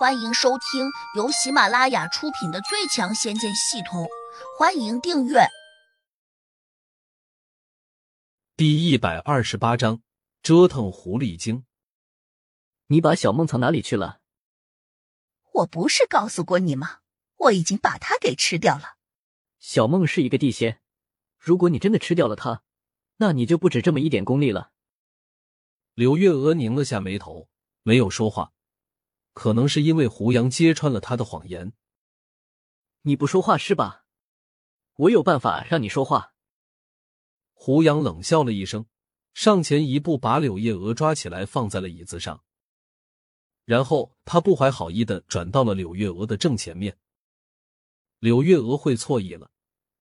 欢迎收听由喜马拉雅出品的《最强仙剑系统》，欢迎订阅。第一百二十八章，折腾狐狸精。你把小梦藏哪里去了？我不是告诉过你吗？我已经把它给吃掉了。小梦是一个地仙，如果你真的吃掉了它，那你就不止这么一点功力了。柳月娥拧了下眉头，没有说话。可能是因为胡杨揭穿了他的谎言。你不说话是吧？我有办法让你说话。胡杨冷笑了一声，上前一步把柳叶娥抓起来放在了椅子上，然后他不怀好意的转到了柳月娥的正前面。柳月娥会错意了，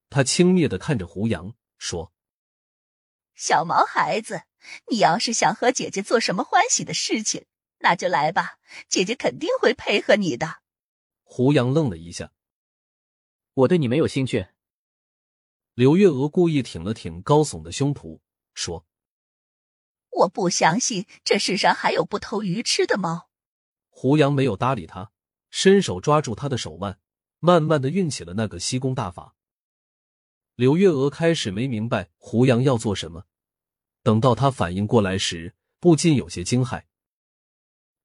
她轻蔑的看着胡杨说：“小毛孩子，你要是想和姐姐做什么欢喜的事情。”那就来吧，姐姐肯定会配合你的。胡杨愣了一下，我对你没有兴趣。柳月娥故意挺了挺高耸的胸脯，说：“我不相信这世上还有不偷鱼吃的猫。”胡杨没有搭理他，伸手抓住他的手腕，慢慢的运起了那个吸功大法。柳月娥开始没明白胡杨要做什么，等到他反应过来时，不禁有些惊骇。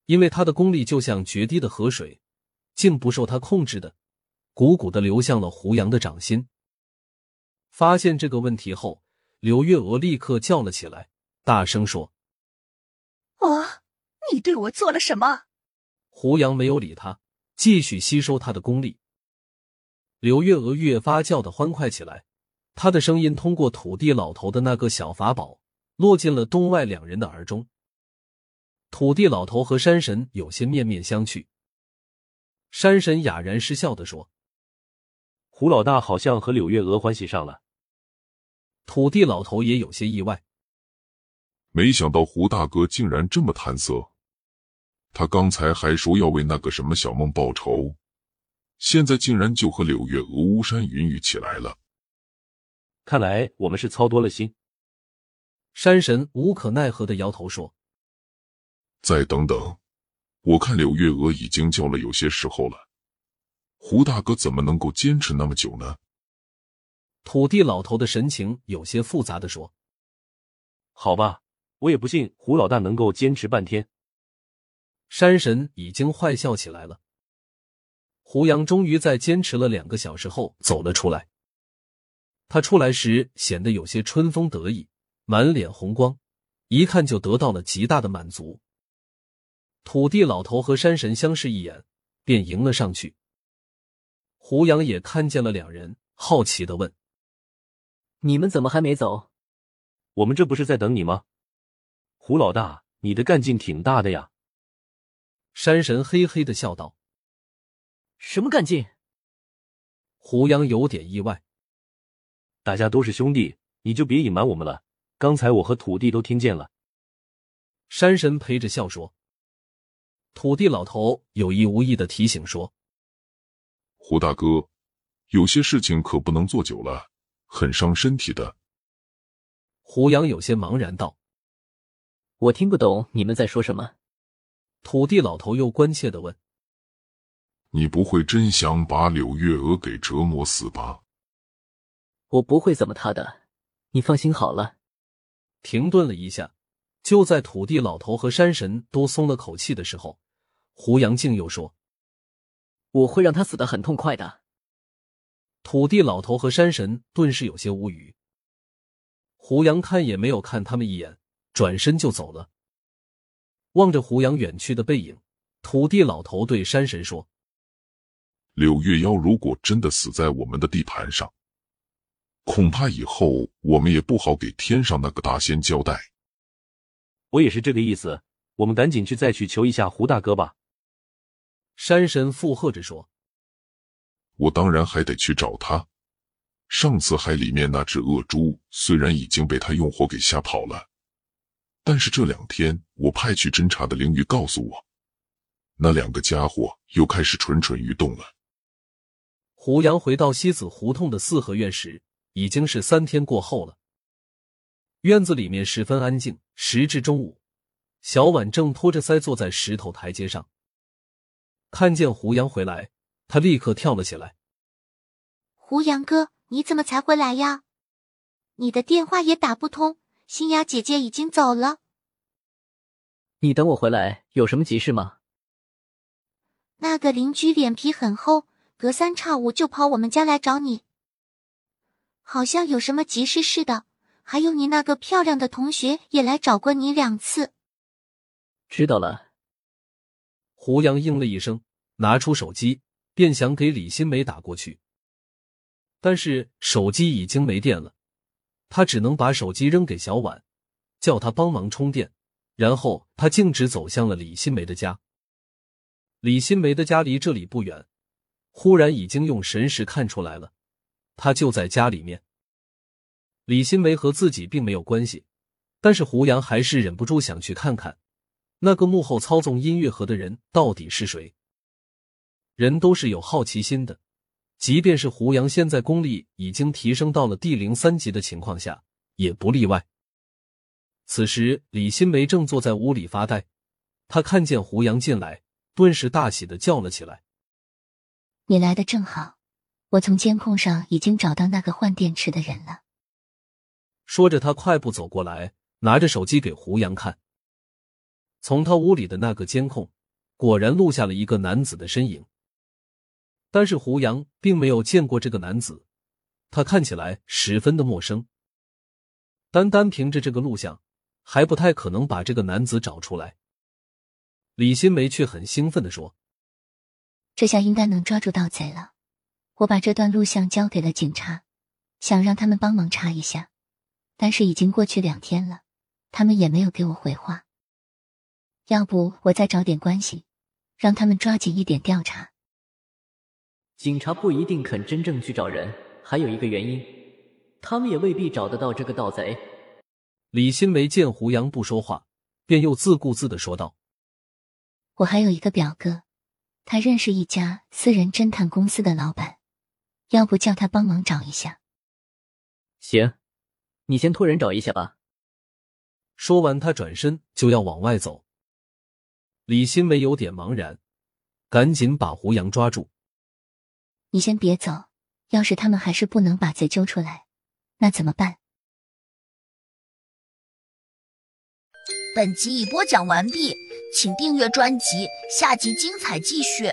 因为他的功力就像决堤的河水，竟不受他控制的，汩汩的流向了胡杨的掌心。发现这个问题后，刘月娥立刻叫了起来，大声说：“啊，你对我做了什么？”胡杨没有理他，继续吸收他的功力。刘月娥越发叫得欢快起来，她的声音通过土地老头的那个小法宝，落进了东外两人的耳中。土地老头和山神有些面面相觑。山神哑然失笑的说：“胡老大好像和柳月娥欢喜上了。”土地老头也有些意外，没想到胡大哥竟然这么贪色。他刚才还说要为那个什么小梦报仇，现在竟然就和柳月娥、巫山云雨起来了。看来我们是操多了心。山神无可奈何的摇头说。再等等，我看柳月娥已经叫了有些时候了，胡大哥怎么能够坚持那么久呢？土地老头的神情有些复杂的说：“好吧，我也不信胡老大能够坚持半天。”山神已经坏笑起来了。胡杨终于在坚持了两个小时后走了出来。他出来时显得有些春风得意，满脸红光，一看就得到了极大的满足。土地老头和山神相视一眼，便迎了上去。胡杨也看见了两人，好奇的问：“你们怎么还没走？我们这不是在等你吗？”胡老大，你的干劲挺大的呀。山神嘿嘿的笑道：“什么干劲？”胡杨有点意外。大家都是兄弟，你就别隐瞒我们了。刚才我和土地都听见了。山神陪着笑说。土地老头有意无意的提醒说：“胡大哥，有些事情可不能做久了，很伤身体的。”胡杨有些茫然道：“我听不懂你们在说什么。”土地老头又关切的问：“你不会真想把柳月娥给折磨死吧？”“我不会怎么他的，你放心好了。”停顿了一下，就在土地老头和山神都松了口气的时候。胡杨静又说：“我会让他死的很痛快的。”土地老头和山神顿时有些无语。胡杨看也没有看他们一眼，转身就走了。望着胡杨远去的背影，土地老头对山神说：“柳月妖如果真的死在我们的地盘上，恐怕以后我们也不好给天上那个大仙交代。”我也是这个意思。我们赶紧去再去求一下胡大哥吧。山神附和着说：“我当然还得去找他。上次海里面那只恶猪虽然已经被他用火给吓跑了，但是这两天我派去侦查的灵鱼告诉我，那两个家伙又开始蠢蠢欲动了。”胡杨回到西子胡同的四合院时，已经是三天过后了。院子里面十分安静，时至中午，小婉正托着腮坐在石头台阶上。看见胡杨回来，他立刻跳了起来。胡杨哥，你怎么才回来呀？你的电话也打不通，新雅姐姐已经走了。你等我回来，有什么急事吗？那个邻居脸皮很厚，隔三差五就跑我们家来找你，好像有什么急事似的。还有你那个漂亮的同学也来找过你两次。知道了。胡杨应了一声，拿出手机，便想给李新梅打过去，但是手机已经没电了，他只能把手机扔给小婉，叫他帮忙充电。然后他径直走向了李新梅的家。李新梅的家离这里不远，忽然已经用神识看出来了，他就在家里面。李新梅和自己并没有关系，但是胡杨还是忍不住想去看看，那个幕后操纵音乐盒的人到底是谁。人都是有好奇心的，即便是胡杨现在功力已经提升到了第零三级的情况下，也不例外。此时，李新梅正坐在屋里发呆，她看见胡杨进来，顿时大喜的叫了起来：“你来的正好，我从监控上已经找到那个换电池的人了。”说着，他快步走过来，拿着手机给胡杨看。从他屋里的那个监控，果然录下了一个男子的身影。但是胡杨并没有见过这个男子，他看起来十分的陌生。单单凭着这个录像，还不太可能把这个男子找出来。李新梅却很兴奋的说：“这下应该能抓住盗贼了。我把这段录像交给了警察，想让他们帮忙查一下。”但是已经过去两天了，他们也没有给我回话。要不我再找点关系，让他们抓紧一点调查。警察不一定肯真正去找人，还有一个原因，他们也未必找得到这个盗贼。李新梅见胡杨不说话，便又自顾自的说道：“我还有一个表哥，他认识一家私人侦探公司的老板，要不叫他帮忙找一下。”行。你先托人找一下吧。说完，他转身就要往外走。李新梅有点茫然，赶紧把胡杨抓住。你先别走，要是他们还是不能把贼揪出来，那怎么办？本集已播讲完毕，请订阅专辑，下集精彩继续。